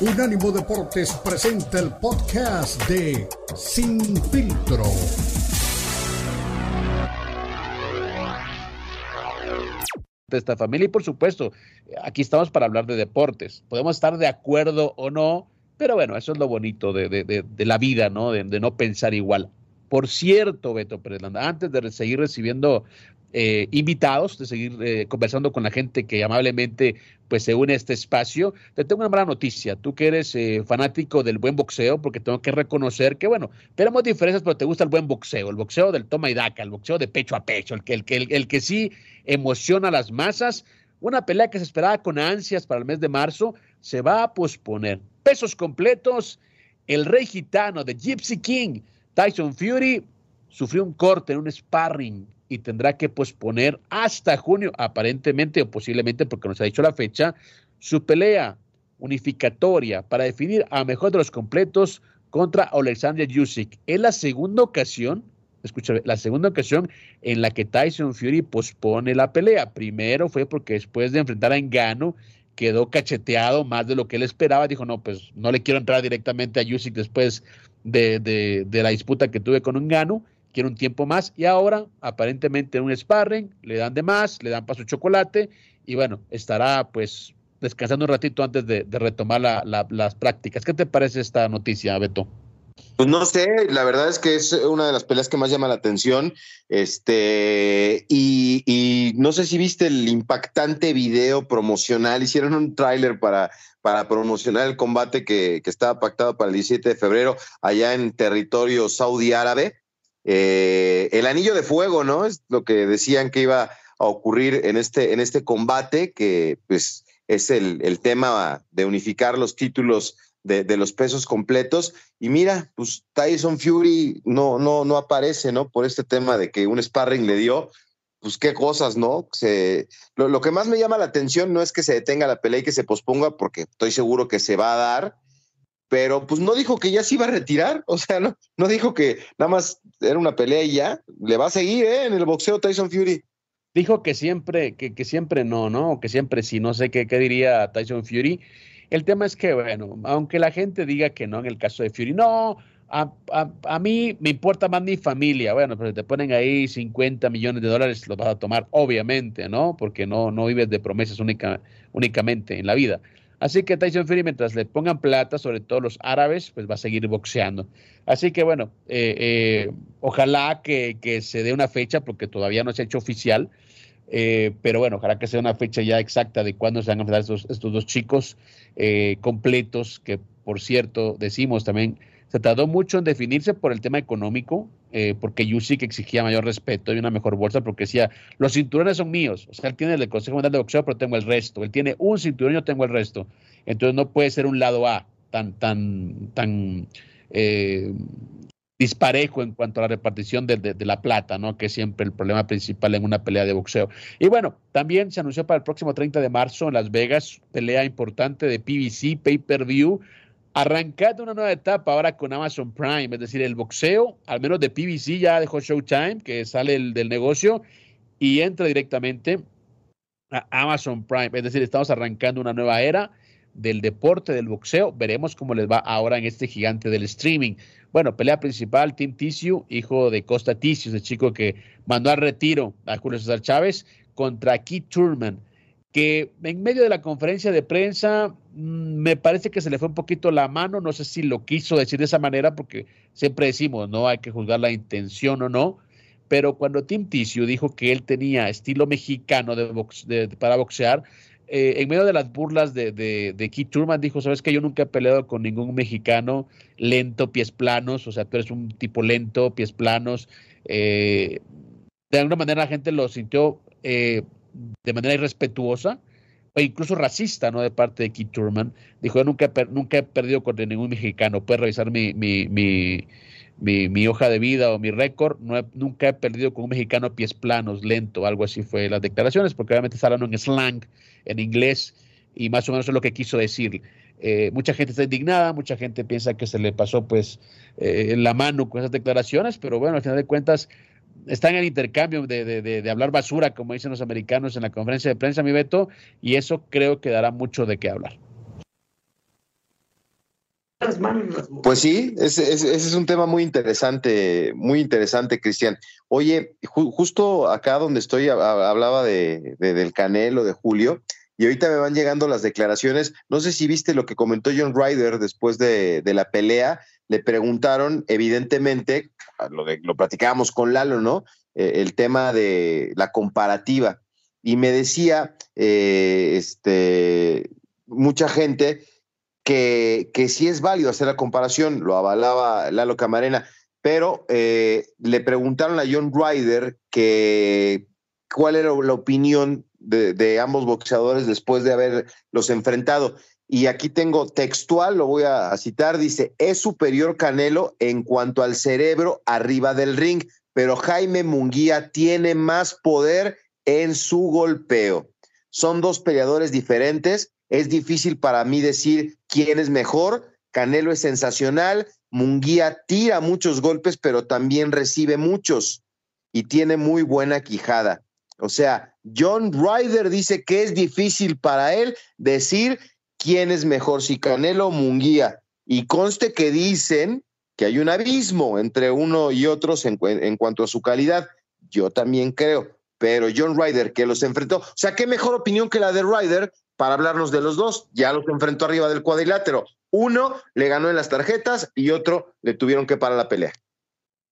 Unánimo Deportes presenta el podcast de Sin Filtro. de esta familia y por supuesto, aquí estamos para hablar de deportes. Podemos estar de acuerdo o no, pero bueno, eso es lo bonito de, de, de, la vida, ¿no? De, no pensar igual. Por cierto, Beto Pérez antes de seguir recibiendo eh, invitados, de seguir eh, conversando con la gente que amablemente pues se une a este espacio. Te tengo una mala noticia, tú que eres eh, fanático del buen boxeo, porque tengo que reconocer que, bueno, tenemos diferencias, pero te gusta el buen boxeo, el boxeo del toma y daca, el boxeo de pecho a pecho, el que, el el, que sí emociona a las masas. Una pelea que se esperaba con ansias para el mes de marzo se va a posponer. Pesos completos, el rey gitano de Gypsy King, Tyson Fury, sufrió un corte en un sparring y tendrá que posponer hasta junio, aparentemente o posiblemente porque no se ha dicho la fecha, su pelea unificatoria para definir a mejor de los completos contra Alexander Yusik. Es la segunda ocasión, escúchame, la segunda ocasión en la que Tyson Fury pospone la pelea. Primero fue porque después de enfrentar a Engano quedó cacheteado más de lo que él esperaba. Dijo, no, pues no le quiero entrar directamente a Yusik después de, de la disputa que tuve con Engano quiere un tiempo más y ahora aparentemente en un sparring le dan de más, le dan paso chocolate y bueno, estará pues descansando un ratito antes de, retomar las prácticas. ¿Qué te parece esta noticia, Beto? Pues no sé, la verdad es que es una de las peleas que más llama la atención. Este, y, no sé si viste el impactante video promocional. Hicieron un tráiler para, para promocionar el combate que, que, estaba pactado para el 17 de febrero allá en territorio saudí árabe. Eh, el anillo de fuego, ¿no? Es lo que decían que iba a ocurrir en este, en este combate, que pues es el, tema de unificar los títulos de, los pesos completos. Y mira, pues Tyson Fury no, no, no aparece, ¿no? Por este tema de que un sparring le dio, pues qué cosas, ¿no? Lo, lo, que más me llama la atención no es que se detenga la pelea y que se posponga, porque estoy seguro que se va a dar, pero pues no dijo que ya se iba a retirar, o sea, no, no dijo que nada más era una pelea y ya, le va a seguir ¿eh? en el boxeo Tyson Fury. Dijo que siempre, que, que siempre no, ¿no? Que siempre sí, no sé qué, qué diría Tyson Fury. El tema es que, bueno, aunque la gente diga que no en el caso de Fury, no, a, a, a, mí me importa más mi familia. Bueno, pero te ponen ahí 50 millones de dólares, los vas a tomar, obviamente, ¿no? Porque no, no vives de promesas única, únicamente en la vida. Así que Tyson Fury, mientras le pongan plata, sobre todo los árabes, pues va a seguir boxeando. Así que bueno, eh, eh, ojalá que, se dé una fecha, porque todavía no se ha hecho oficial, eh, pero bueno, ojalá que sea una fecha ya exacta de cuándo se van a enfrentar estos, dos chicos completos, que por cierto, decimos también, se tardó mucho en definirse por el tema económico, eh, porque Yusik exigía mayor respeto y una mejor bolsa, porque decía, los cinturones son míos. O sea, él tiene el Consejo Mundial de Boxeo, pero tengo el resto. Él tiene un cinturón, yo tengo el resto. Entonces no puede ser un lado A tan, tan, tan eh, disparejo en cuanto a la repartición de, de, la plata, ¿no? Que es siempre el problema principal en una pelea de boxeo. Y bueno, también se anunció para el próximo 30 de marzo en Las Vegas, pelea importante de PBC, pay-per-view, arrancando una nueva etapa ahora con Amazon Prime, es decir, el boxeo, al menos de PBC ya dejó Showtime, que sale el, del negocio y entra directamente a Amazon Prime, es decir, estamos arrancando una nueva era del deporte del boxeo, veremos cómo les va ahora en este gigante del streaming. Bueno, pelea principal, Tim Tissue, hijo de Costa Tissue, ese chico que mandó al retiro a Julio César Chávez, contra Keith Turman que en medio de la conferencia de prensa mm, me parece que se le fue un poquito la mano, no sé si lo quiso decir de esa manera, porque siempre decimos, no hay que juzgar la intención o no, pero cuando Tim Tissue dijo que él tenía estilo mexicano de para boxear, eh, en medio de las burlas de, de, Keith Turman, dijo, sabes que yo nunca he peleado con ningún mexicano lento, pies planos, o sea, tú eres un tipo lento, pies planos. Eh, de alguna manera la gente lo sintió eh, de manera irrespetuosa o incluso racista, ¿no? De parte de Keith Turman. Dijo, yo nunca, nunca he perdido contra ningún mexicano. Puedes revisar mi, mi, mi, hoja de vida o mi récord. No nunca he perdido con un mexicano pies planos, lento, algo así fue las declaraciones, porque obviamente está hablando en slang, en inglés, y más o menos es lo que quiso decir. Eh, mucha gente está indignada, mucha gente piensa que se le pasó pues eh, la mano con esas declaraciones, pero bueno, al final de cuentas está en el intercambio de, hablar basura, como dicen los americanos en la conferencia de prensa, mi Beto, y eso creo que dará mucho de qué hablar. Pues sí, ese, es un tema muy interesante, muy interesante, Cristian. Oye, justo acá donde estoy hablaba de, del Canelo, de Julio, y ahorita me van llegando las declaraciones. No sé si viste lo que comentó John Ryder después de, la pelea. Le preguntaron, evidentemente, lo, lo platicábamos con Lalo, ¿no? Eh, el tema de la comparativa. Y me decía, eh, este, mucha gente que, que sí es válido hacer la comparación, lo avalaba Lalo Camarena, pero eh, le preguntaron a John Ryder que cuál era la opinión de, ambos boxeadores después de haberlos enfrentado. Y aquí tengo textual, lo voy a, citar, dice, es superior Canelo en cuanto al cerebro arriba del ring, pero Jaime Munguía tiene más poder en su golpeo. Son dos peleadores diferentes es difícil para mí decir quién es mejor. Canelo es sensacional. Munguía tira muchos golpes, pero también recibe muchos y tiene muy buena quijada. O sea, John Ryder dice que es difícil para él decir quién es mejor, si Canelo o Munguía. Y conste que dicen que hay un abismo entre uno y otros en, en cuanto a su calidad. Yo también creo, pero John Ryder que los enfrentó, o sea, qué mejor opinión que la de Ryder para hablarnos de los dos. Ya los enfrentó arriba del cuadrilátero. Uno le ganó en las tarjetas y otro le tuvieron que parar la pelea.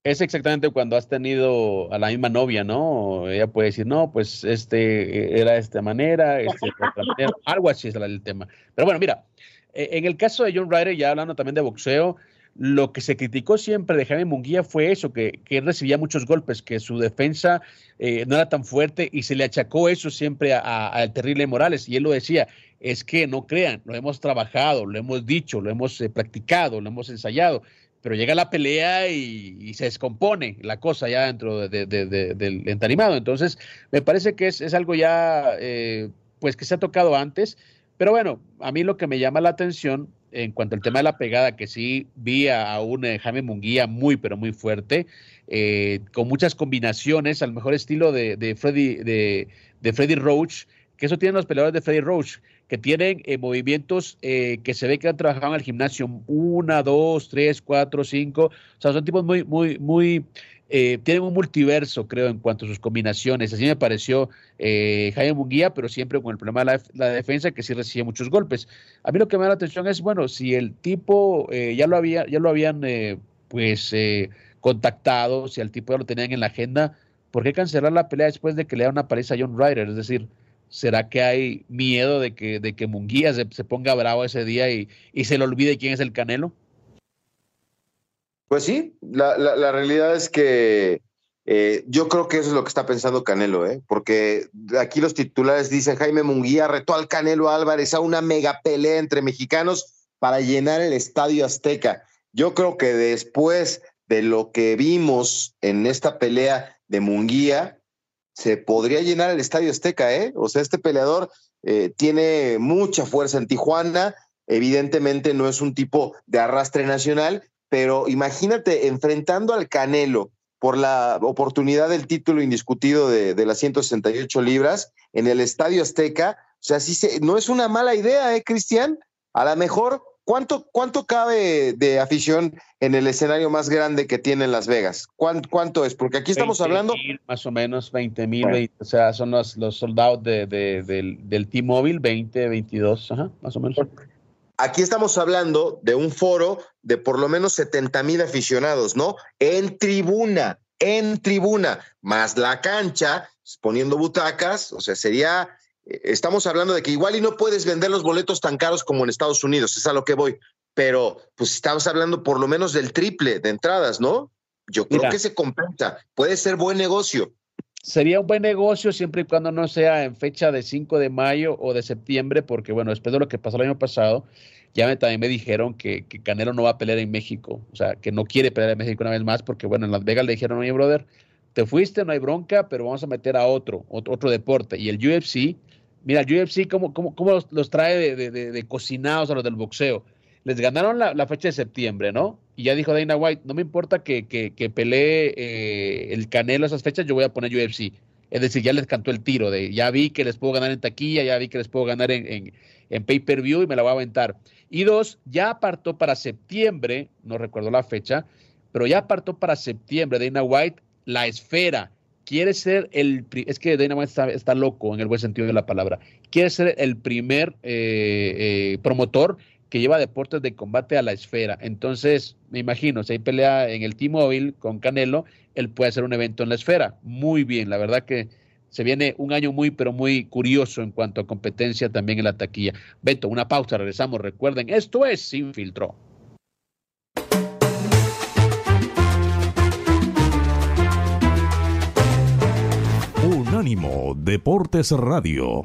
Es exactamente cuando has tenido a la misma novia, ¿no? Ella puede decir, no, pues este era de esta manera, este, algo así es el tema. Pero bueno, mira, e, en el caso de John Ryder, ya hablando también de boxeo, lo que se criticó siempre de Jaime Munguía fue eso, que, que él recibía muchos golpes, que su defensa eh, no era tan fuerte y se le achacó eso siempre al terrible Morales. Y él lo decía, es que no crean, lo hemos trabajado, lo hemos dicho, lo hemos eh, practicado, lo hemos ensayado, pero llega la pelea y, se descompone la cosa ya dentro del entarimado. Entonces, me parece que es, algo ya, eh, pues que se ha tocado antes. Pero bueno, a mí lo que me llama la atención en cuanto al tema de la pegada, que sí vi a un eh, Jaime Munguía muy, pero muy fuerte, eh, con muchas combinaciones, al mejor estilo de, de Freddy, de, de, Freddy Roach, que eso tienen los peleadores de Freddy Roach, que tienen eh, movimientos que se ve que han trabajado en el gimnasio, una, dos, tres, cuatro, cinco, o sea, son tipos muy, muy, muy eh, tienen un multiverso, creo, en cuanto a sus combinaciones. Así me pareció eh, Jaime Munguía, pero siempre con el problema de la, defensa, que sí recibe muchos golpes. A mí lo que me da la atención es, bueno, si el tipo eh, ya lo había, ya lo habían pues contactado, si al tipo ya lo tenían en la agenda, ¿por qué cancelar la pelea después de que le da una paliza a John Ryder? Es decir, ¿será que hay miedo de que, de que Munguía se, ponga bravo ese día y, y se le olvide quién es el Canelo? Pues sí, la, la, realidad es que eh, yo creo que eso es lo que está pensando Canelo, ¿eh? porque aquí los titulares dicen Jaime Munguía retó al Canelo Álvarez a una mega pelea entre mexicanos para llenar el Estadio Azteca. Yo creo que después de lo que vimos en esta pelea de Munguía, se podría llenar el Estadio Azteca, ¿eh? O sea, este peleador eh, tiene mucha fuerza en Tijuana, evidentemente no es un tipo de arrastre nacional, pero imagínate enfrentando al Canelo por la oportunidad del título indiscutido de, las 168 libras en el Estadio Azteca. O sea, sí se, no es una mala idea, ¿eh, Cristian? A lo mejor, ¿cuánto, ¿cuánto cabe de afición en el escenario más grande que tiene en Las Vegas? ¿Cuánto, es? Porque aquí estamos hablando... más o menos 20 mil, o sea, son los, los soldados de, del, del T-Mobile, 20, 22, ajá, más o menos. Aquí estamos hablando de un foro de por lo menos 70 mil aficionados, ¿no? En tribuna, en tribuna, más la cancha, poniendo butacas, o sea, sería, eh, estamos hablando de que igual y no puedes vender los boletos tan caros como en Estados Unidos, es a lo que voy, pero pues estamos hablando por lo menos del triple de entradas, ¿no? Yo creo que se compensa, puede ser buen negocio. Sería un buen negocio siempre y cuando no sea en fecha de 5 de mayo o de septiembre, porque bueno, después de lo que pasó el año pasado, ya me, también me dijeron que, Canelo no va a pelear en México, o sea, que no quiere pelear en México una vez más, porque bueno, en Las Vegas le dijeron, oye, brother, te fuiste, no hay bronca, pero vamos a meter a otro, otro, deporte. Y el UFC, mira, el UFC, ¿cómo, cómo, cómo los, trae de, cocinados a los del boxeo? Les ganaron la fecha de septiembre, ¿no? Y ya dijo Dana White, no me importa que, que, pelee eh, el Canelo esas fechas, yo voy a poner UFC. Es decir, ya les cantó el tiro de ya vi que les puedo ganar en taquilla, ya vi que les puedo ganar en, en, pay-per-view y me la voy a aventar. Y dos, ya apartó para septiembre, no recuerdo la fecha, pero ya apartó para septiembre Dana White la esfera. Quiere ser el. Es que Dana White está, loco en el buen sentido de la palabra. Quiere ser el primer eh, eh, promotor que lleva deportes de combate a la esfera. Entonces, me imagino, si hay pelea en el T-Mobile con Canelo, él puede hacer un evento en la esfera. Muy bien, la verdad que se viene un año muy, pero muy curioso en cuanto a competencia también en la taquilla. Beto, una pausa, regresamos. Recuerden, esto es Sin Filtro. Unánimo Deportes Radio.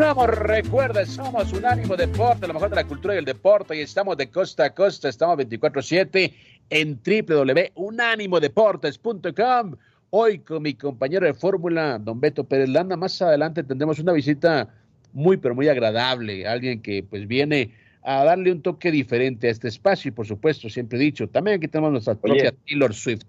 Continuamos, recuerda, somos Unánimo Deporte, lo mejor de la cultura y el deporte, y estamos de costa a costa, estamos 24-7 en www.unánimodeportes.com. Hoy con mi compañero de fórmula, don Beto Pérez Landa, más adelante tendremos una visita muy, pero muy agradable, alguien que pues viene a darle un toque diferente a este espacio y por supuesto, siempre he dicho, también aquí tenemos nuestra propia Taylor Swift.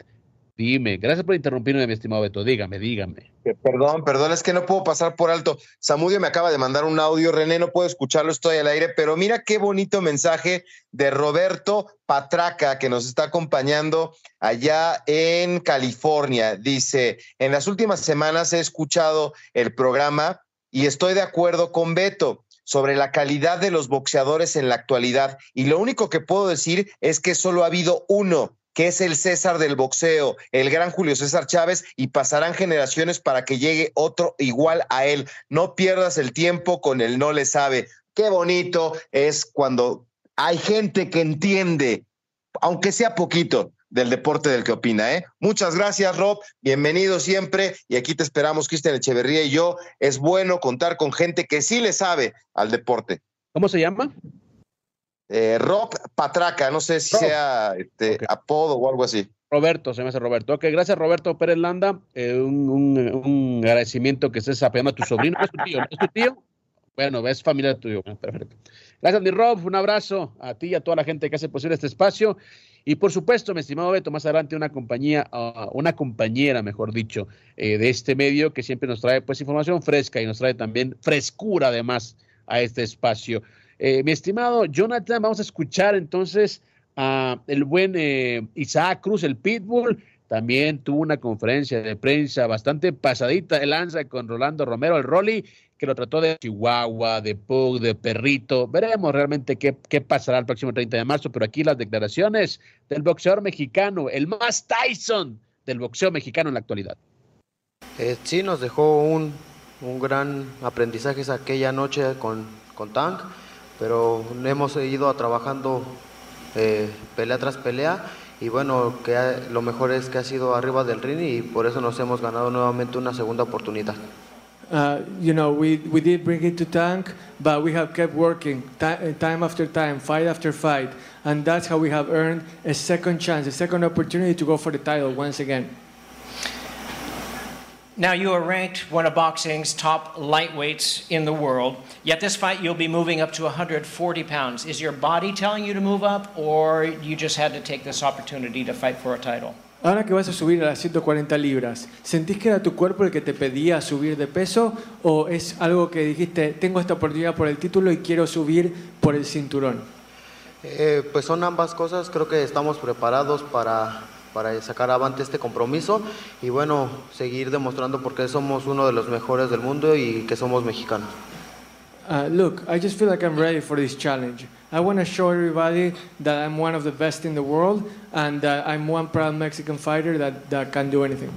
Dime, gracias por interrumpirme, mi estimado Beto. Dígame, dígame. Perdón, perdón, es que no puedo pasar por alto. Samudio me acaba de mandar un audio, René, no puedo escucharlo, estoy al aire, pero mira qué bonito mensaje de Roberto Patraca que nos está acompañando allá en California. Dice, en las últimas semanas he escuchado el programa y estoy de acuerdo con Beto sobre la calidad de los boxeadores en la actualidad. Y lo único que puedo decir es que solo ha habido uno que es el César del boxeo, el gran Julio César Chávez, y pasarán generaciones para que llegue otro igual a él. No pierdas el tiempo con el no le sabe. Qué bonito es cuando hay gente que entiende, aunque sea poquito, del deporte del que opina. ¿eh? Muchas gracias, Rob. Bienvenido siempre. Y aquí te esperamos, Cristian Echeverría y yo. Es bueno contar con gente que sí le sabe al deporte. ¿Cómo se llama? Eh, Rob Patraca, no sé si sea este, apodo o algo así. Roberto, se me hace Roberto. Ok, gracias Roberto Pérez Landa. Eh, un, agradecimiento que estés apoyando a tu sobrino. ¿Es tu tío? ¿Es tu tío? Bueno, es familia tuyo. Perfecto. Gracias, mi Rob. Un abrazo a ti y a toda la gente que hace posible este espacio. Y por supuesto, mi estimado Beto, más adelante una compañía, ah, una compañera, mejor dicho, eh, de este medio que siempre nos trae pues información fresca y nos trae también frescura además a este espacio. Eh, mi estimado Jonathan, vamos a escuchar entonces a el buen eh, Isaac Cruz, el Pitbull. También tuvo una conferencia de prensa bastante pasadita de lanza con Rolando Romero, el Rolly, que lo trató de Chihuahua, de Pug, de Perrito. Veremos realmente qué, qué pasará el próximo 30 de marzo, pero aquí las declaraciones del boxeador mexicano, el más Tyson del boxeo mexicano en la actualidad. Eh, sí, nos dejó un, un gran aprendizaje aquella noche con, con Tank pero hemos ido trabajando eh, pelea tras pelea y bueno, que lo mejor es que ha sido arriba del ring y por eso nos hemos ganado nuevamente una segunda oportunidad. Uh, you know, we, we did bring it to tank, but we have kept working time after time, fight after fight, and that's how we have earned a second chance, a second opportunity to go for the title once again. Now, you are ranked one of boxing's top lightweights in the world, yet this fight you'll be moving up to 140 pounds. Is your body telling you to move up, or you just had to take this opportunity to fight for a title? Ahora que vas a subir a las 140 libras, ¿sentís que era tu cuerpo el que te pedía subir de peso o es algo que dijiste, tengo esta oportunidad por el título y quiero subir por el cinturón? Eh, pues son ambas cosas, creo que estamos preparados para para sacar avante este compromiso y bueno, seguir demostrando por qué somos uno de los mejores del mundo y que somos mexicanos. Uh, look, I just feel like I'm ready for this challenge. I want to show everybody that I'm one of the best in the world and that I'm one proud Mexican fighter that, that can do anything.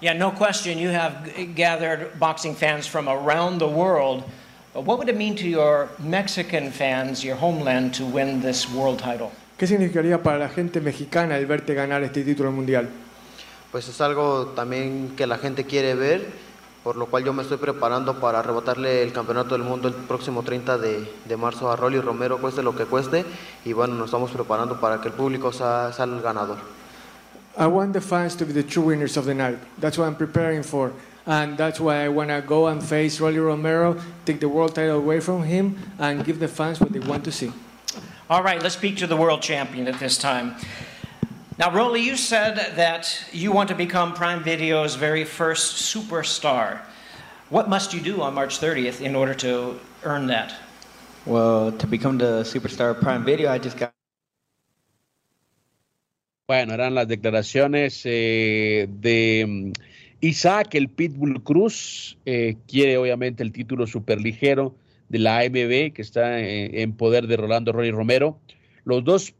Yeah, no question. You have gathered boxing fans from around the world But what would it mean to your Mexican fans, your homeland, to win this world title? ¿Qué significaría para la gente mexicana el verte ganar este título mundial? Pues es algo también que la gente quiere ver, por lo cual yo me estoy preparando para arrebatarle el campeonato del mundo el próximo 30 de, de marzo a Rolly Romero, cueste lo que cueste, y bueno, nos estamos preparando para que el público sea, sea el ganador. I want the fans to be the true winners of the night. That's what I'm preparing for. And that's why I want to go and face Rolly Romero, take the world title away from him, and give the fans what they want to see. All right, let's speak to the world champion at this time. Now, Rolly, you said that you want to become Prime Video's very first superstar. What must you do on March 30th in order to earn that? Well, to become the superstar of Prime Video, I just got Bueno, eran las declaraciones eh, de mm, Isaac, el Pitbull Cruz. eh, quiere obviamente el título superligero de la AMB, que está eh, en poder de Rolando Roy Romero. Los dos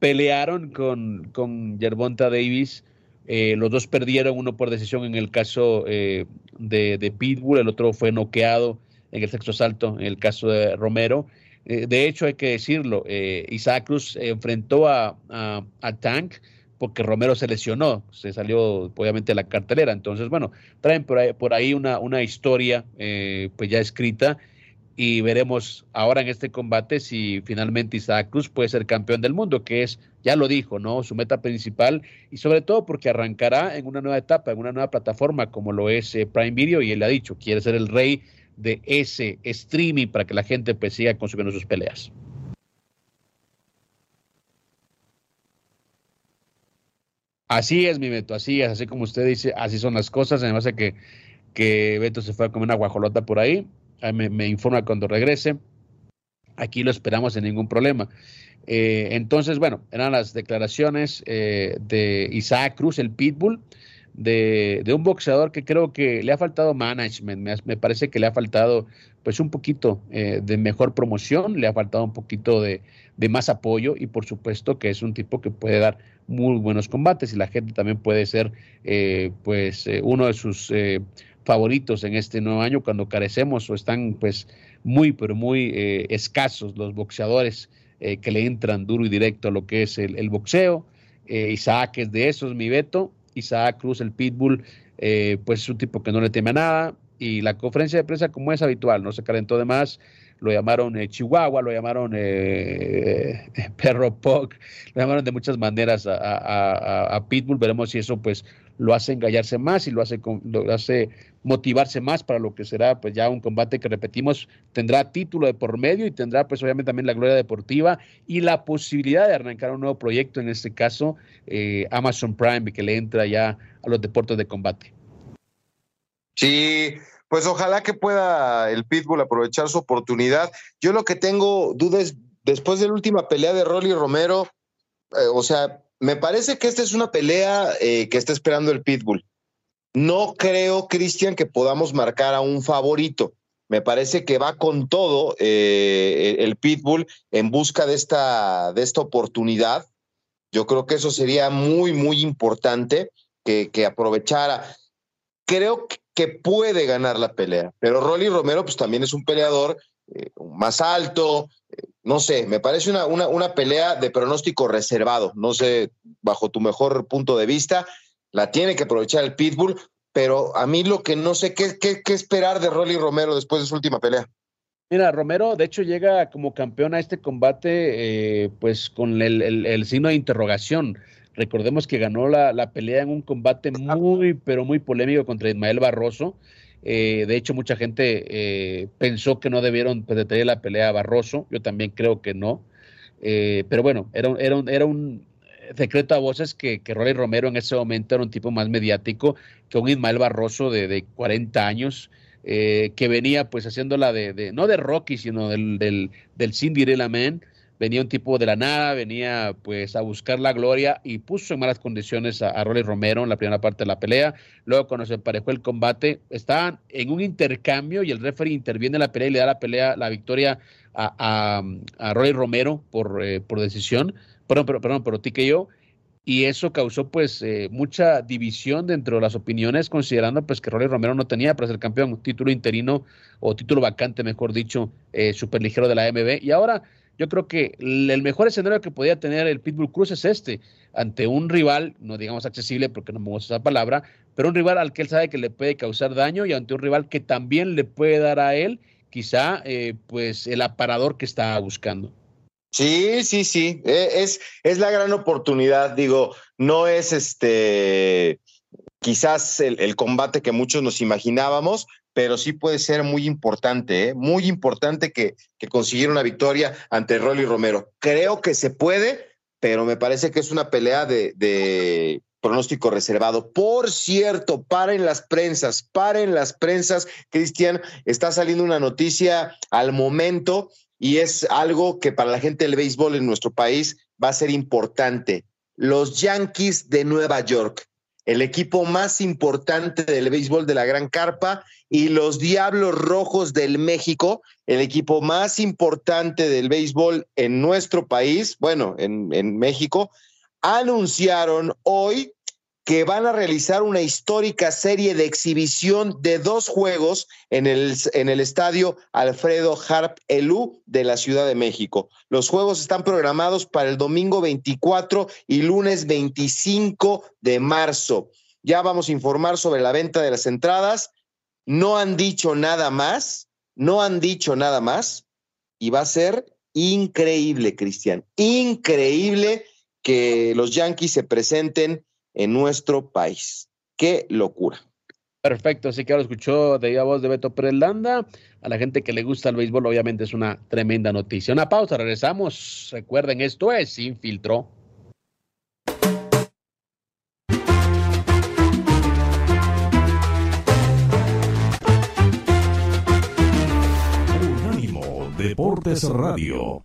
pelearon con, con Gervonta Davis. eh, los dos perdieron, uno por decisión en el caso eh, de, Pitbull, el otro fue noqueado en el sexto salto en el caso de Romero. De hecho, hay que decirlo, Isaac Cruz enfrentó a, a, a Tank porque Romero se lesionó, se salió obviamente de la cartelera. Entonces, bueno, traen por ahí, por ahí una, una historia eh, pues ya escrita y veremos ahora en este combate si finalmente Isaac Cruz puede ser campeón del mundo, que es, ya lo dijo, ¿no? Su meta principal y sobre todo porque arrancará en una nueva etapa, en una nueva plataforma como lo es eh, Prime Video y él ha dicho, quiere ser el rey de ese streaming para que la gente pues siga consumiendo sus peleas. Así es, mi Beto, así es, así como usted dice, así son las cosas. Además de que, que Beto se fue a comer una guajolota por ahí. Ahí me, informa cuando regrese. Aquí lo esperamos sin ningún problema. Eh, entonces, bueno, eran las declaraciones eh, de Isaac Cruz, el Pitbull, de, de, un boxeador que creo que le ha faltado management, me, parece que le ha faltado pues un poquito eh, de mejor promoción, le ha faltado un poquito de, de, más apoyo y por supuesto que es un tipo que puede dar muy buenos combates y la gente también puede ser eh, pues uno de sus favoritos en este nuevo año cuando carecemos o están pues muy pero muy escasos los boxeadores que le entran duro y directo a lo que es el, boxeo. Isaac es de esos, mi Beto, Isaac Cruz, el Pitbull, eh, pues es un tipo que no le teme a nada. Y la conferencia de prensa, como es habitual, no se calentó de más. Lo llamaron eh, Chihuahua, lo llamaron eh, Perro Pog, lo llamaron de muchas maneras a, Pitbull. Veremos si eso pues lo hace engallarse más y lo hace, lo hace motivarse más para lo que será pues ya un combate que repetimos tendrá título de por medio y tendrá pues obviamente también la gloria deportiva y la posibilidad de arrancar un nuevo proyecto en este caso eh, Amazon Prime que le entra ya a los deportes de combate sí pues ojalá que pueda el Pitbull aprovechar su oportunidad yo lo que tengo dudas después de la última pelea de Rolly Romero eh, o sea me parece que esta es una pelea eh, que está esperando el Pitbull no creo, Cristian, que podamos marcar a un favorito. Me parece que va con todo eh, el Pitbull en busca de esta, de esta oportunidad. Yo creo que eso sería muy, muy importante que, que aprovechara. Creo que puede ganar la pelea, pero Rolly Romero pues también es un peleador eh, más alto, eh, no sé, me parece una, una, una pelea de pronóstico reservado, no sé, bajo tu mejor punto de vista, la tiene que aprovechar el Pitbull, pero a mí lo que no sé qué, qué, qué esperar de Rolly Romero después de su última pelea. Mira, Romero de hecho llega como campeón a este combate eh, pues con el, el, el, signo de interrogación. Recordemos que ganó la, la, pelea en un combate muy, pero muy polémico contra Ismael Barroso. Eh, de hecho, mucha gente eh, pensó que no debieron pues, detener la pelea a Barroso. Yo también creo que no. Eh, pero bueno, era, era, era un, secreto a voces que, que Rolly Romero en ese momento era un tipo más mediático que un Ismael Barroso de, de 40 años, eh, que venía pues haciéndola de, de, no de Rocky, sino del, del, del Cinderella Man. Venía un tipo de la nada, venía pues a buscar la gloria y puso en malas condiciones a, a Romero en la primera parte de la pelea. Luego cuando se emparejó el combate, estaban en un intercambio y el referee interviene en la pelea y le da la pelea, la victoria a, a, a Romero por, eh, por decisión perdón, perdón, perdón, por TKO. y eso causó pues eh, mucha división dentro de las opiniones considerando pues que Rolly Romero no tenía para ser campeón, título interino o título vacante, mejor dicho, eh, superligero de la MB y ahora yo creo que el mejor escenario que podía tener el Pitbull Cruz es este, ante un rival, no digamos accesible porque no me gusta esa palabra, pero un rival al que él sabe que le puede causar daño y ante un rival que también le puede dar a él quizá eh, pues el aparador que está buscando. Sí, sí, sí, e, es, es la gran oportunidad, digo, no es este quizás el, el combate que muchos nos imaginábamos, pero sí puede ser muy importante, ¿eh? muy importante que, que consiguiera una victoria ante Rolly Romero. Creo que se puede, pero me parece que es una pelea de, de pronóstico reservado. Por cierto, paren las prensas, paren las prensas, Cristian, está saliendo una noticia al momento y es algo que para la gente del béisbol en nuestro país va a ser importante. Los Yankees de Nueva York, el equipo más importante del béisbol de la Gran Carpa, y los Diablos Rojos del México, el equipo más importante del béisbol en nuestro país, bueno, en, en México, anunciaron hoy que van a realizar una histórica serie de exhibición de dos juegos en el, en el estadio Alfredo Harp Elú de la Ciudad de México. Los juegos están programados para el domingo 24 y lunes 25 de marzo. Ya vamos a informar sobre la venta de las entradas. No han dicho nada más, no han dicho nada más y va a ser increíble, Cristian, increíble que los Yankees se presenten en nuestro país. Qué locura. Perfecto, así que ahora escuchó de viva voz de Beto Landa. A la gente que le gusta el béisbol, obviamente es una tremenda noticia. Una pausa, regresamos. Recuerden, esto es Sin Filtro. Unánimo Deportes Radio.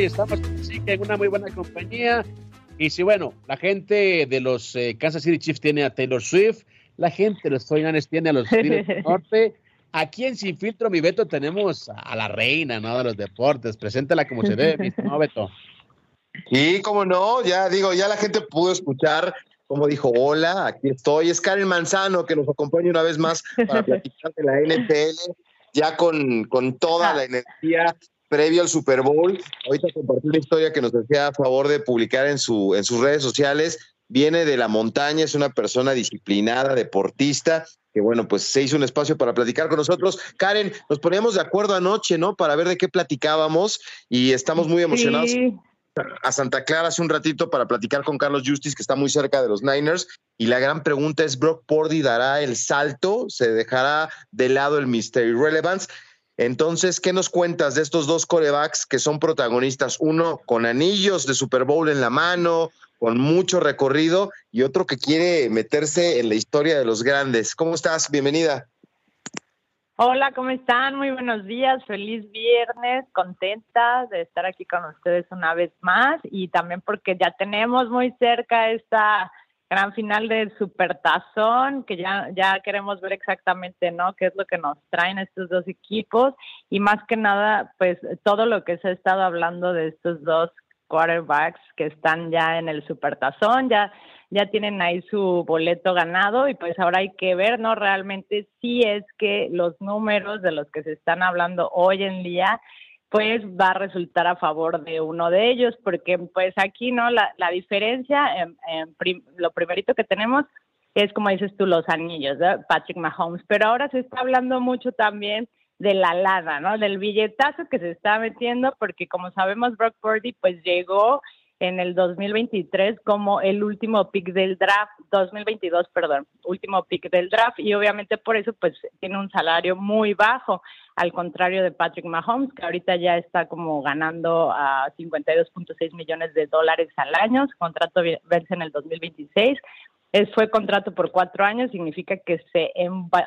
Y estamos sí que en una muy buena compañía. Y si, bueno, la gente de los eh, Kansas City Chiefs tiene a Taylor Swift, la gente de los 49 tiene a los Tigres del Norte. Aquí en Sin Filtro, mi Beto, tenemos a la reina, ¿no? De los deportes. Preséntala como se debe, mi estimado Beto. Y como no, ya digo, ya la gente pudo escuchar como dijo, hola, aquí estoy. Es Karen Manzano que nos acompaña una vez más para platicar de la NFL, ya con, con toda la energía previo al Super Bowl. Ahorita compartí una historia que nos hacía a favor de publicar en, su, en sus redes sociales. Viene de la montaña, es una persona disciplinada, deportista, que bueno, pues se hizo un espacio para platicar con nosotros. Karen, nos poníamos de acuerdo anoche, ¿no? Para ver de qué platicábamos y estamos muy emocionados. Sí. A Santa Clara hace un ratito para platicar con Carlos Justice, que está muy cerca de los Niners. Y la gran pregunta es: ¿Brock Purdy dará el salto? ¿Se dejará de lado el Mystery Relevance? Entonces, ¿qué nos cuentas de estos dos corebacks que son protagonistas? Uno con anillos de Super Bowl en la mano, con mucho recorrido, y otro que quiere meterse en la historia de los grandes. ¿Cómo estás? Bienvenida. Hola, ¿cómo están? Muy buenos días, feliz viernes, contenta de estar aquí con ustedes una vez más y también porque ya tenemos muy cerca esta gran final del Supertazón, que ya, ya queremos ver exactamente, ¿no? Qué es lo que nos traen estos dos equipos y más que nada, pues todo lo que se ha estado hablando de estos dos quarterbacks que están ya en el Supertazón, ya ya tienen ahí su boleto ganado y pues ahora hay que ver, ¿no? Realmente si es que los números de los que se están hablando hoy en día pues va a resultar a favor de uno de ellos, porque pues aquí, ¿no? La, la diferencia, en, lo primerito que tenemos es, como dices tú, los anillos, Patrick Mahomes, pero ahora se está hablando mucho también de la lana, ¿no? Del billetazo que se está metiendo, porque como sabemos, Brock Purdy pues llegó en el 2023 como el último pick del draft, 2022, perdón, último pick del draft y obviamente por eso pues tiene un salario muy bajo, al contrario de Patrick Mahomes, que ahorita ya está como ganando a 52.6 millones de dólares al año, su contrato vence en el 2026. Es, fue contrato por cuatro años, significa que se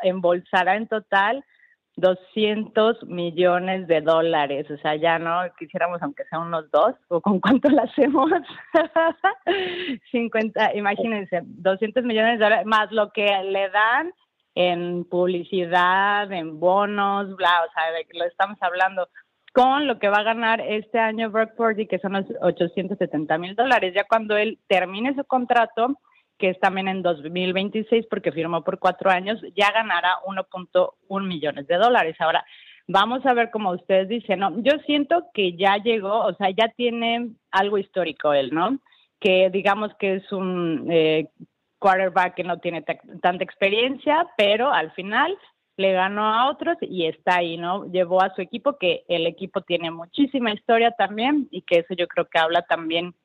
embolsará en total 200 millones de dólares, o sea, ya no quisiéramos aunque sea unos dos, o con cuánto lo hacemos, 50, imagínense, 200 millones de dólares, más lo que le dan en publicidad, en bonos, bla, o sea, de que lo estamos hablando, con lo que va a ganar este año Brock Purdy, que son los 870 mil dólares, ya cuando él termine su contrato, que es también en 2026 porque firmó por cuatro años, ya ganará 1.1 millones de dólares. Ahora, vamos a ver como ustedes dicen, ¿no? Yo siento que ya llegó, o sea, ya tiene algo histórico él, ¿no? Que digamos que es un eh, quarterback que no tiene tanta experiencia, pero al final le ganó a otros y está ahí, ¿no? Llevó a su equipo, que el equipo tiene muchísima historia también y que eso yo creo que habla también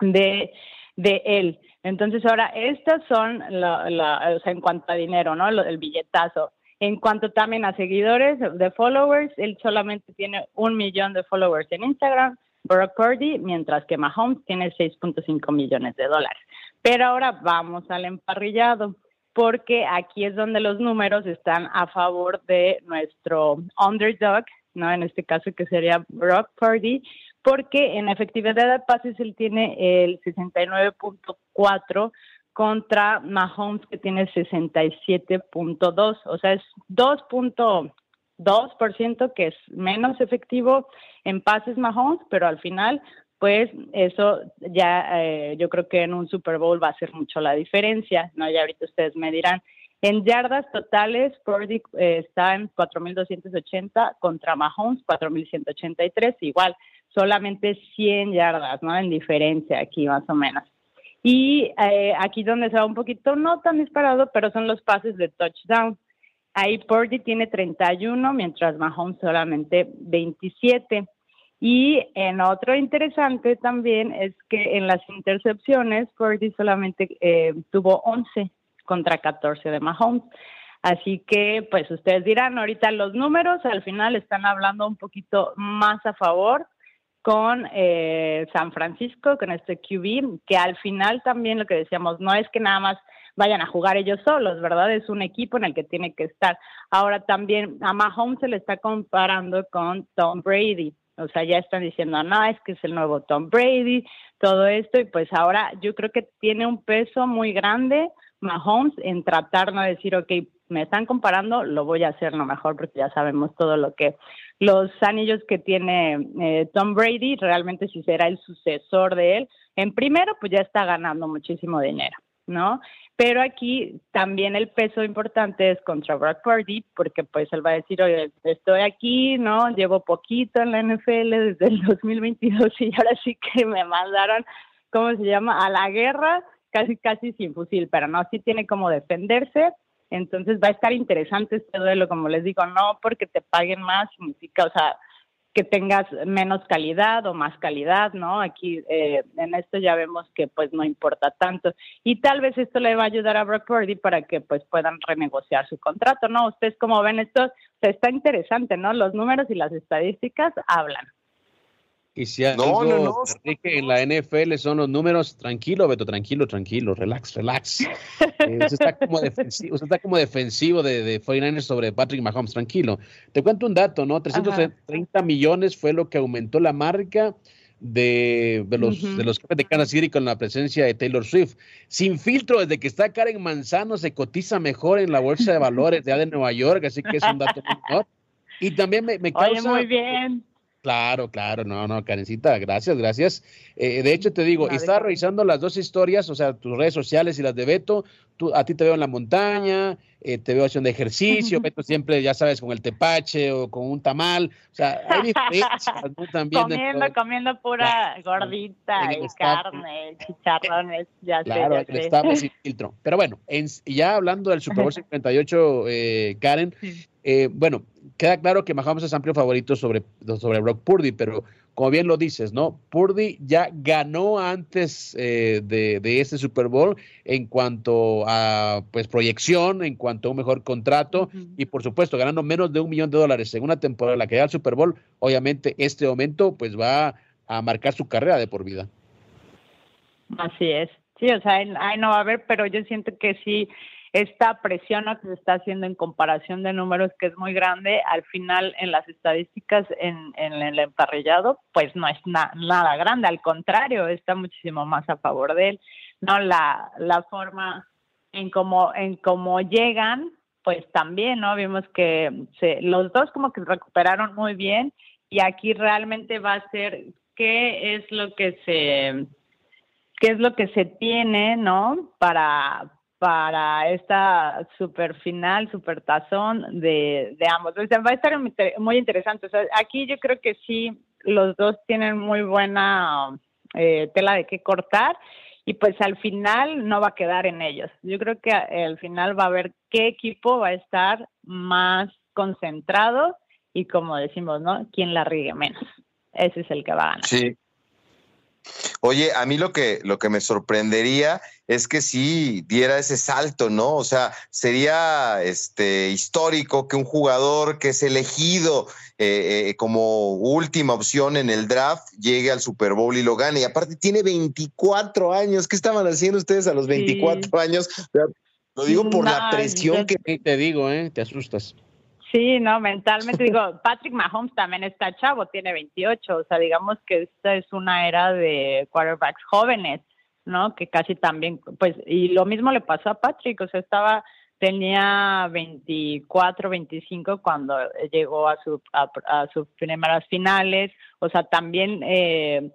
de, de él. Entonces ahora, estas son, la, o sea, en cuanto a dinero, ¿no? el billetazo. En cuanto también a seguidores, de followers, él solamente tiene un millón de followers en Instagram, Brock Purdy, mientras que Mahomes tiene 6.5 millones de dólares. Pero ahora vamos al emparrillado, porque aquí es donde los números están a favor de nuestro underdog, ¿no? En este caso que sería Brock Purdy, porque en efectividad de pases él tiene el 69.4 contra Mahomes que tiene 67.2, o sea, es 2.2% que es menos efectivo en pases Mahomes, pero al final pues eso ya eh, yo creo que en un Super Bowl va a hacer mucho la diferencia, ¿no? Ya ahorita ustedes me dirán. En yardas totales, Purdy eh, está en 4.280 contra Mahomes, 4.183, igual solamente 100 yardas, ¿no? En diferencia aquí más o menos. Y eh, aquí donde se un poquito, no tan disparado, pero son los pases de touchdown. Ahí Purdy tiene 31, mientras Mahomes solamente 27. Y en otro interesante también es que en las intercepciones, Purdy solamente eh, tuvo 11 contra 14 de Mahomes. Así que, pues ustedes dirán, ahorita los números al final están hablando un poquito más a favor con eh, San Francisco, con este QB, que al final también lo que decíamos, no es que nada más vayan a jugar ellos solos, ¿verdad? Es un equipo en el que tiene que estar. Ahora también a Mahomes se le está comparando con Tom Brady. O sea, ya están diciendo, no, es que es el nuevo Tom Brady, todo esto, y pues ahora yo creo que tiene un peso muy grande Mahomes en tratar de decir, ok, me están comparando, lo voy a hacer lo mejor porque ya sabemos todo lo que los anillos que tiene eh, Tom Brady, realmente si será el sucesor de él. En primero, pues ya está ganando muchísimo dinero, ¿no? Pero aquí también el peso importante es contra Brock Purdy, porque pues él va a decir, oye, estoy aquí, ¿no? Llevo poquito en la NFL desde el 2022 y ahora sí que me mandaron, ¿cómo se llama? A la guerra, casi, casi sin fusil, pero no, sí tiene como defenderse entonces va a estar interesante este duelo, como les digo, no porque te paguen más significa, o sea, que tengas menos calidad o más calidad, ¿no? Aquí eh, en esto ya vemos que pues no importa tanto. Y tal vez esto le va a ayudar a Brock Purdy para que pues puedan renegociar su contrato, ¿no? Ustedes como ven esto, o está interesante, ¿no? Los números y las estadísticas hablan. Y si algo no, no, en la NFL son los números, tranquilo, Beto, tranquilo, tranquilo, relax, relax. Eh, usted, está como defensivo, usted está como defensivo de, de 49ers sobre Patrick Mahomes, tranquilo. Te cuento un dato, ¿no? 330 millones fue lo que aumentó la marca de, de los, de los de Kansas City con la presencia de Taylor Swift. Sin filtro, desde que está Karen Manzano, se cotiza mejor en la bolsa de valores de, de Nueva York, así que es un dato menor. Y también me, me causa... Oye, muy bien. Claro, claro, no, no, Karencita, gracias, gracias. Eh, de hecho, te digo, estaba revisando las dos historias, o sea, tus redes sociales y las de Beto. Tú, a ti te veo en la montaña, eh, te veo haciendo ejercicio, Beto siempre, ya sabes, con el tepache o con un tamal. O sea, hay diferencias también. comiendo, comiendo pura gordita y carne, chicharrones, ya claro, sé. Claro, estamos sin filtro. Pero bueno, ya hablando del Super Bowl 58, eh, Karen, eh, bueno, queda claro que Mahomes es amplio favorito sobre, sobre Brock Purdy, pero como bien lo dices, ¿no? Purdy ya ganó antes eh, de, de, este Super Bowl en cuanto a pues proyección, en cuanto a un mejor contrato y por supuesto ganando menos de un millón de dólares en una temporada en la que da el Super Bowl, obviamente este aumento pues va a marcar su carrera de por vida. Así es. Sí, o sea, ahí no va a haber, pero yo siento que sí esta presión que se está haciendo en comparación de números que es muy grande, al final en las estadísticas en, el emparrillado, pues no es nada grande, al contrario, está muchísimo más a favor de él. No la, la forma en cómo en cómo llegan, pues también, ¿no? Vimos que se, los dos como que recuperaron muy bien y aquí realmente va a ser qué es lo que se qué es lo que se tiene, ¿no? Para para esta super final, super tazón de, de ambos. O va a estar muy interesante. O sea, aquí yo creo que sí, los dos tienen muy buena eh, tela de qué cortar y pues al final no va a quedar en ellos. Yo creo que al final va a ver qué equipo va a estar más concentrado y como decimos, ¿no? ¿Quién la riegue menos? Ese es el que va a ganar. Sí, Oye, a mí lo que, lo que me sorprendería es que sí diera ese salto, ¿no? O sea, sería este, histórico que un jugador que es elegido eh, eh, como última opción en el draft llegue al Super Bowl y lo gane. Y aparte tiene 24 años. ¿Qué estaban haciendo ustedes a los 24 años? Lo digo por la presión que... Te digo, ¿eh? Te asustas. Sí, no, mentalmente digo, Patrick Mahomes también está chavo, tiene 28, o sea, digamos que esta es una era de quarterbacks jóvenes, ¿no? Que casi también, pues, y lo mismo le pasó a Patrick, o sea, estaba, tenía 24, 25 cuando llegó a, su, a, sus primeras finales, o sea, también... Eh,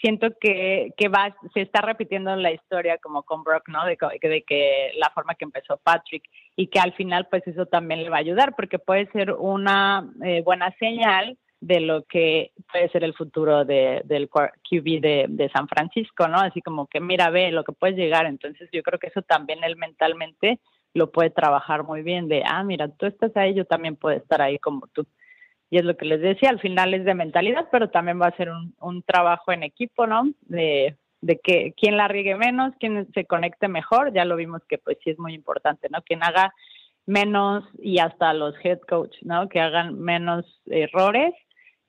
siento que, que va, se está repitiendo la historia como con Brock, ¿no? De, de, que la forma que empezó Patrick y que al final pues eso también le va a ayudar porque puede ser una eh, buena señal de lo que puede ser el futuro de, del QB de, de, San Francisco, ¿no? Así como que mira, ve lo que puedes llegar. Entonces yo creo que eso también él mentalmente lo puede trabajar muy bien de, ah, mira, tú estás ahí, yo también puedo estar ahí como tú. Y es lo que les decía, al final es de mentalidad, pero también va a ser un, un trabajo en equipo, ¿no? De, de que quién la riegue menos, quién se conecte mejor, ya lo vimos que pues sí es muy importante, ¿no? Quien haga menos y hasta los head coach, ¿no? Que hagan menos errores,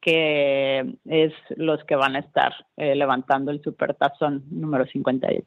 que es los que van a estar eh, levantando el supertazón número 58.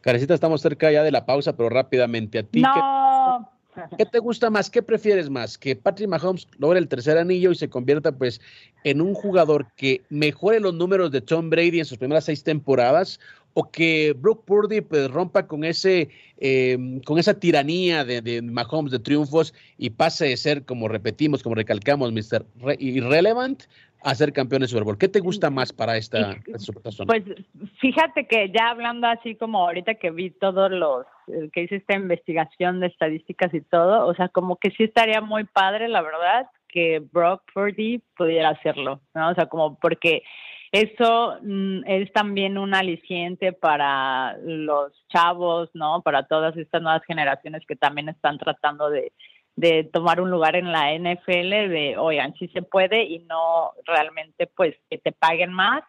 Carecita, estamos cerca ya de la pausa, pero rápidamente a ti. No. ¿Qué te gusta más? ¿Qué prefieres más? ¿Que Patrick Mahomes logre el tercer anillo y se convierta pues en un jugador que mejore los números de Tom Brady en sus primeras seis temporadas? ¿O que Brooke Purdy pues rompa con ese em, con esa tiranía de, Mahomes de triunfos y pase de ser, como repetimos, como recalcamos, Mr. Irrelevant a ser campeón de Super Bowl. ¿Qué te gusta más para esta, esta Pues fíjate que ya hablando así como ahorita que vi todos los, que hice esta investigación de estadísticas y todo, o sea, como que sí estaría muy padre, la verdad, que Brock Purdy pudiera hacerlo, ¿no? O sea, como porque eso mm, es también un aliciente para los chavos, ¿no? Para todas estas nuevas generaciones que también están tratando de de tomar un lugar en la NFL de, oigan, sí se puede y no realmente pues que te paguen más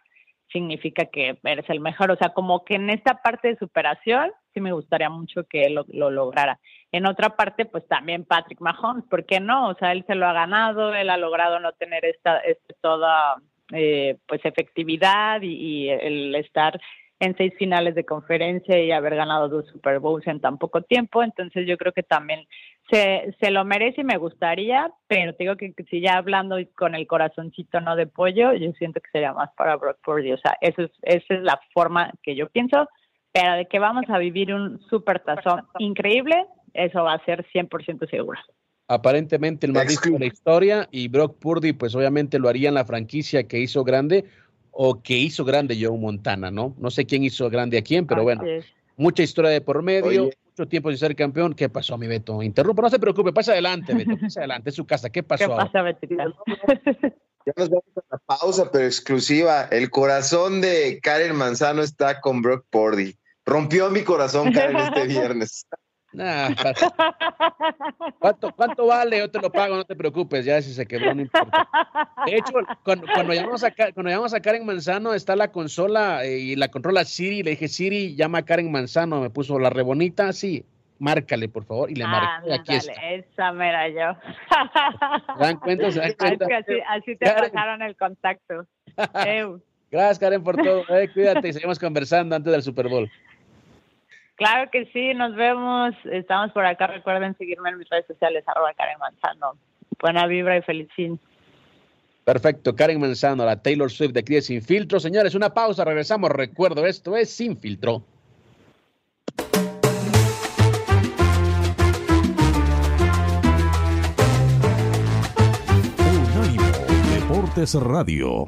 significa que eres el mejor. O sea, como que en esta parte de superación sí me gustaría mucho que él lo, lograra. En otra parte, pues también Patrick Mahomes, ¿por qué no? O sea, él se lo ha ganado, él ha logrado no tener esta, este, toda eh, pues efectividad y, y el estar en seis finales de conferencia y haber ganado dos Super Bowls en tan poco tiempo. Entonces yo creo que también se, se lo merece y me gustaría, pero te digo que, si ya hablando con el corazoncito no de pollo, yo siento que sería más para Brock Purdy. O sea, eso es, esa es la forma que yo pienso, pero de que vamos a vivir un super tazón increíble, eso va a ser 100% seguro. Aparentemente el más visto de la historia y Brock Purdy pues obviamente lo haría en la franquicia que hizo grande o que hizo grande Joe Montana, ¿no? No sé quién hizo grande a quién, pero bueno, mucha historia de por medio, mucho tiempo de ser campeón. ¿Qué pasó, mi Beto? Interrumpo, no se preocupe, pasa adelante, Beto, pasa adelante, es su casa. ¿Qué pasó? ¿Qué pasa, Beto? Ya nos vamos a la pausa, pero exclusiva. El corazón de Karen Manzano está con Brock Purdy. Rompió mi corazón, Karen, este viernes. ¿cuánto, ¿Cuánto vale? Yo te lo pago, no te preocupes, ya si se quebró no importa. De hecho, cuando, cuando, llamamos, a, cuando llamamos a Karen Manzano, está la consola eh, y la controla Siri, le dije, Siri, llama a Karen Manzano, me puso la rebonita, sí, márcale, por favor, y le marqué, aquí está. Esa mera yo. ¿Se dan cuenta? ¿Se dan cuenta? Así, así, te Karen. pasaron el contacto. Gracias, Karen, por todo. Eh, cuídate y seguimos conversando antes del Super Bowl. Claro que sí, nos vemos. Estamos por acá. Recuerden seguirme en mis redes sociales, arroba Karen Manzano. Buena vibra y feliz fin. Perfecto, Karen Manzano, la Taylor Swift de aquí Sin Filtro. Señores, una pausa, regresamos. Recuerdo, esto es Sin Filtro. Unánimo Deportes Radio.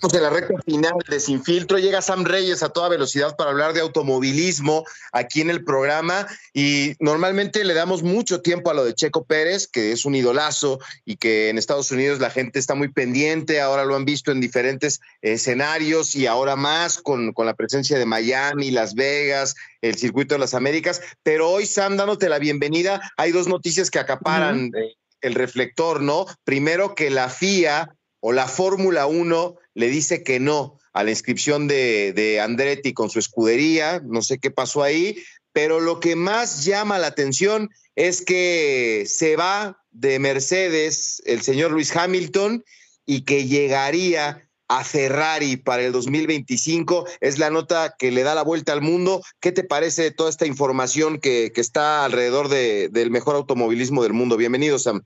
Estamos en la recta final de Sin Filtro. Llega Sam Reyes a toda velocidad para hablar de automovilismo aquí en el programa y normalmente le damos mucho tiempo a lo de Checo Pérez, que es un idolazo y que en Estados Unidos la gente está muy pendiente. Ahora lo han visto en diferentes escenarios y ahora más con, con la presencia de Miami, Las Vegas, el circuito de las Américas. Pero hoy, Sam, dándote la bienvenida, hay dos noticias que acaparan. Uh -huh. El reflector, ¿no? Primero que la FIA o la Fórmula 1 le dice que no a la inscripción de, de, Andretti con su escudería, no sé qué pasó ahí, pero lo que más llama la atención es que se va de Mercedes el señor Luis Hamilton y que llegaría a Ferrari para el 2025. Es la nota que le da la vuelta al mundo. ¿Qué te parece toda esta información que, está alrededor de, del mejor automovilismo del mundo? Bienvenido, Sam.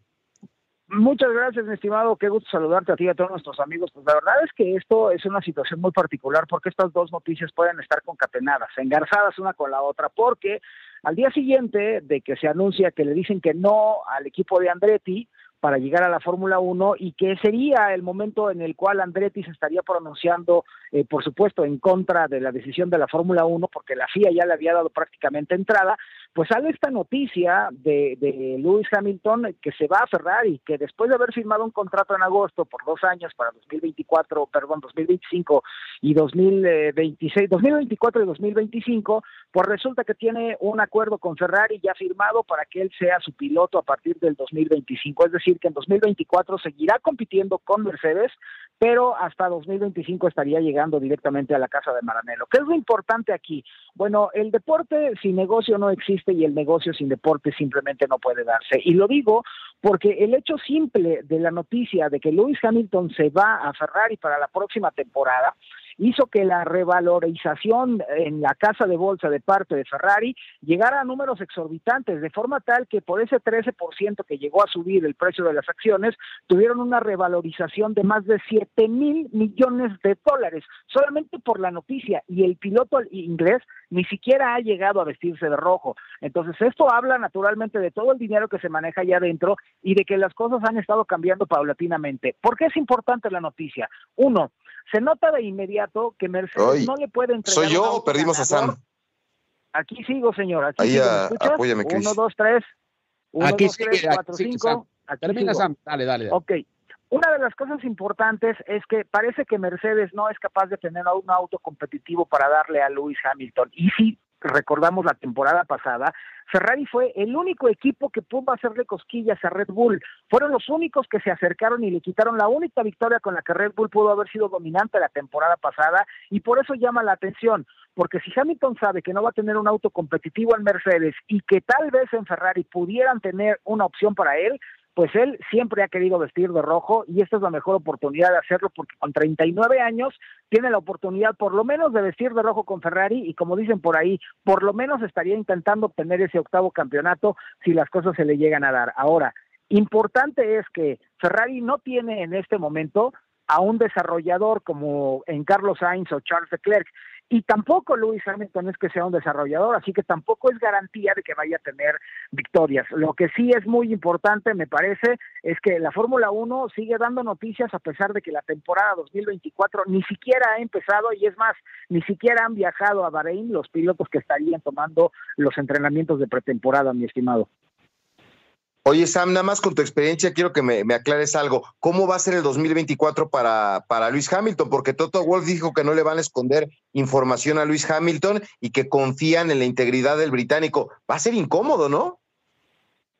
Muchas gracias, mi estimado. Qué gusto saludarte a ti y a todos nuestros amigos. Pues la verdad es que esto es una situación muy particular porque estas dos noticias pueden estar concatenadas, engarzadas una con la otra, porque al día siguiente de que se anuncia que le dicen que no al equipo de Andretti, para llegar a la Fórmula 1 y que sería el momento en el cual Andretti se estaría pronunciando, eh, por supuesto, en contra de la decisión de la Fórmula 1, porque la FIA ya le había dado prácticamente entrada, pues sale esta noticia de, de Lewis Hamilton que se va a Ferrari, que después de haber firmado un contrato en agosto por dos años para 2024, perdón, 2025 y 2026, 2024 y 2025, pues resulta que tiene un acuerdo con Ferrari ya firmado para que él sea su piloto a partir del 2025, es decir, que en 2024 seguirá compitiendo con Mercedes, pero hasta 2025 estaría llegando directamente a la casa de Maranello. ¿Qué es lo importante aquí? Bueno, el deporte sin negocio no existe y el negocio sin deporte simplemente no puede darse. Y lo digo porque el hecho simple de la noticia de que Lewis Hamilton se va a Ferrari para la próxima temporada hizo que la revalorización en la casa de bolsa de parte de Ferrari llegara a números exorbitantes, de forma tal que por ese 13% que llegó a subir el precio de las acciones, tuvieron una revalorización de más de 7 mil millones de dólares, solamente por la noticia, y el piloto inglés ni siquiera ha llegado a vestirse de rojo. Entonces, esto habla naturalmente de todo el dinero que se maneja allá adentro y de que las cosas han estado cambiando paulatinamente. ¿Por qué es importante la noticia? Uno, se nota de inmediato que Mercedes Oy, no le puede entregar. ¿Soy yo o perdimos ganador. a Sam? Aquí sigo, señor. Aquí Ahí sigo. a, ¿Me escuchas? apóyame, Chris. Uno, dos, tres. Uno, Aquí dos, sigue, tres, aquí cuatro, sigue, cinco. Sam. Aquí Termina, sigo. Sam. Dale, dale. dale. Ok. Una de las cosas importantes es que parece que Mercedes no es capaz de tener un auto competitivo para darle a Lewis Hamilton. Y si recordamos la temporada pasada, Ferrari fue el único equipo que pudo hacerle cosquillas a Red Bull. Fueron los únicos que se acercaron y le quitaron la única victoria con la que Red Bull pudo haber sido dominante la temporada pasada y por eso llama la atención, porque si Hamilton sabe que no va a tener un auto competitivo en Mercedes y que tal vez en Ferrari pudieran tener una opción para él, pues él siempre ha querido vestir de rojo y esta es la mejor oportunidad de hacerlo porque con 39 años tiene la oportunidad por lo menos de vestir de rojo con Ferrari y como dicen por ahí, por lo menos estaría intentando obtener ese octavo campeonato si las cosas se le llegan a dar. Ahora, importante es que Ferrari no tiene en este momento a un desarrollador como en Carlos Sainz o Charles Leclerc. Y tampoco Lewis Hamilton es que sea un desarrollador, así que tampoco es garantía de que vaya a tener victorias. Lo que sí es muy importante, me parece, es que la Fórmula 1 sigue dando noticias a pesar de que la temporada 2024 ni siquiera ha empezado y es más, ni siquiera han viajado a Bahrein los pilotos que estarían tomando los entrenamientos de pretemporada, mi estimado. Oye, Sam, nada más con tu experiencia quiero que me, aclares algo. ¿Cómo va a ser el 2024 para, para Luis Hamilton? Porque Toto Wolf dijo que no le van a esconder información a Luis Hamilton y que confían en la integridad del británico. Va a ser incómodo, ¿no?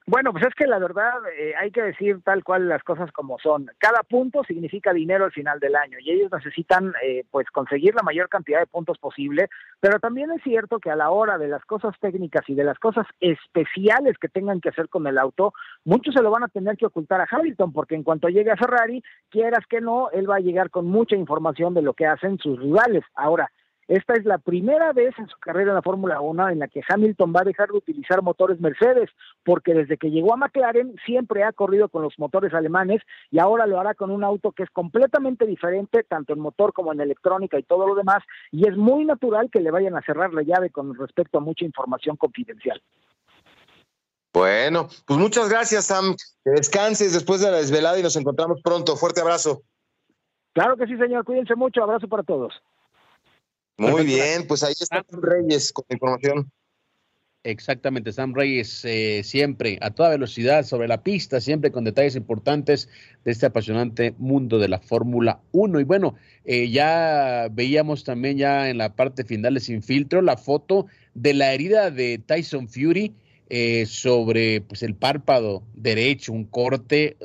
Bueno, pues es que la verdad eh, hay que decir tal cual las cosas como son. Cada punto significa dinero al final del año y ellos necesitan eh, pues conseguir la mayor cantidad de puntos posible, pero también es cierto que a la hora de las cosas técnicas y de las cosas especiales que tengan que hacer con el auto, muchos se lo van a tener que ocultar a Hamilton porque en cuanto llegue a Ferrari, quieras que no, él va a llegar con mucha información de lo que hacen sus rivales. Ahora, esta es la primera vez en su carrera en la Fórmula 1 en la que Hamilton va a dejar de utilizar motores Mercedes, porque desde que llegó a McLaren siempre ha corrido con los motores alemanes y ahora lo hará con un auto que es completamente diferente, tanto en motor como en electrónica y todo lo demás, y es muy natural que le vayan a cerrar la llave con respecto a mucha información confidencial. Bueno, pues muchas gracias, Sam. Que descanses después de la desvelada y nos encontramos pronto. Fuerte abrazo. Claro que sí, señor. Cuídense mucho. Abrazo para todos. Muy bien, pues ahí está Sam Reyes con información. Exactamente, Sam Reyes eh, siempre a toda velocidad sobre la pista, siempre con detalles importantes de este apasionante mundo de la Fórmula 1. Y bueno, eh, ya veíamos también ya en la parte final de Sin Filtro la foto de la herida de Tyson Fury eh, sobre pues, el párpado derecho, un corte.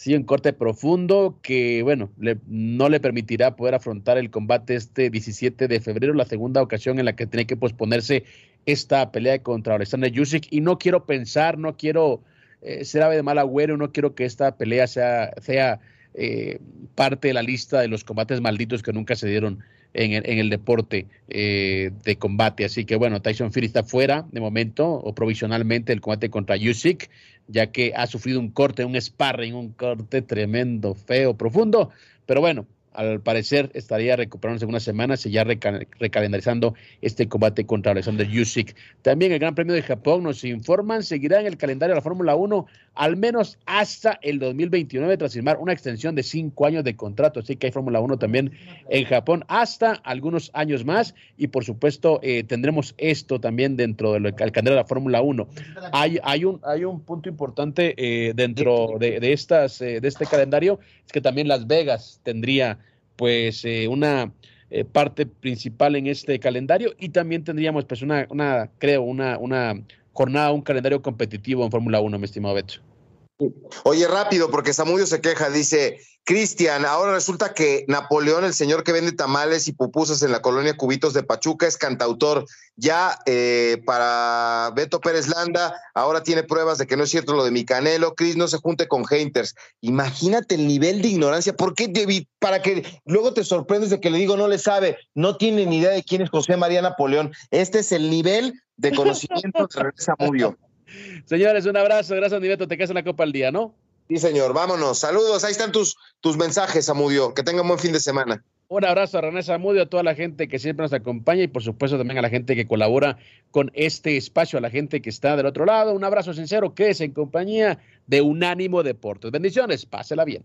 Sí, un corte profundo que, bueno, no le permitirá poder afrontar el combate este 17 de febrero, la segunda ocasión en la que tiene que posponerse esta pelea contra Alexander Yusik. Y no quiero pensar, no quiero eh, ser ave de mal agüero, no quiero que esta pelea sea, sea eh, parte de la lista de los combates malditos que nunca se dieron en el, en el deporte eh, de combate. Así que bueno, Tyson Fury está fuera de momento o provisionalmente del combate contra Usyk, ya que ha sufrido un corte, un sparring, un corte tremendo, feo, profundo. Pero bueno, al parecer estaría recuperándose en unas semanas y ya recalendarizando este combate contra Alexander Usyk. También el Gran Premio de Japón nos informan, seguirá en el calendario de la Fórmula 1 al menos hasta el 2029 tras firmar una extensión de cinco años de contrato. Así que hay Fórmula 1 también en Japón hasta algunos años más y por supuesto eh, tendremos esto también dentro del calendario de la Fórmula 1. Hay, hay, un, hay un punto importante eh, dentro de, de estas, eh, de este calendario, es que también Las Vegas tendría pues eh, una eh, parte principal en este calendario y también tendríamos pues una, una creo, una, una jornada, un calendario competitivo en Fórmula 1, mi estimado Beto. Oye, rápido, porque Samudio se queja, dice, Cristian, ahora resulta que Napoleón, el señor que vende tamales y pupusas en la colonia Cubitos de Pachuca, es cantautor. Ya eh, para Beto Pérez Landa, ahora tiene pruebas de que no es cierto lo de mi canelo. Cris no se junte con haters. Imagínate el nivel de ignorancia. ¿Por qué? Para que luego te sorprendes de que le digo no le sabe, no tiene ni idea de quién es José María Napoleón. Este es el nivel de conocimiento de Samudio. Señores, un abrazo. Gracias, Niveto. Te quedas en la Copa al día, ¿no? Sí, señor. Vámonos. Saludos. Ahí están tus, tus mensajes, Samudio. Que tengan buen fin de semana. Un abrazo a René Samudio, a toda la gente que siempre nos acompaña y por supuesto también a la gente que colabora con este espacio, a la gente que está del otro lado. Un abrazo sincero que es en compañía de Unánimo Deportes. Bendiciones, pásela bien.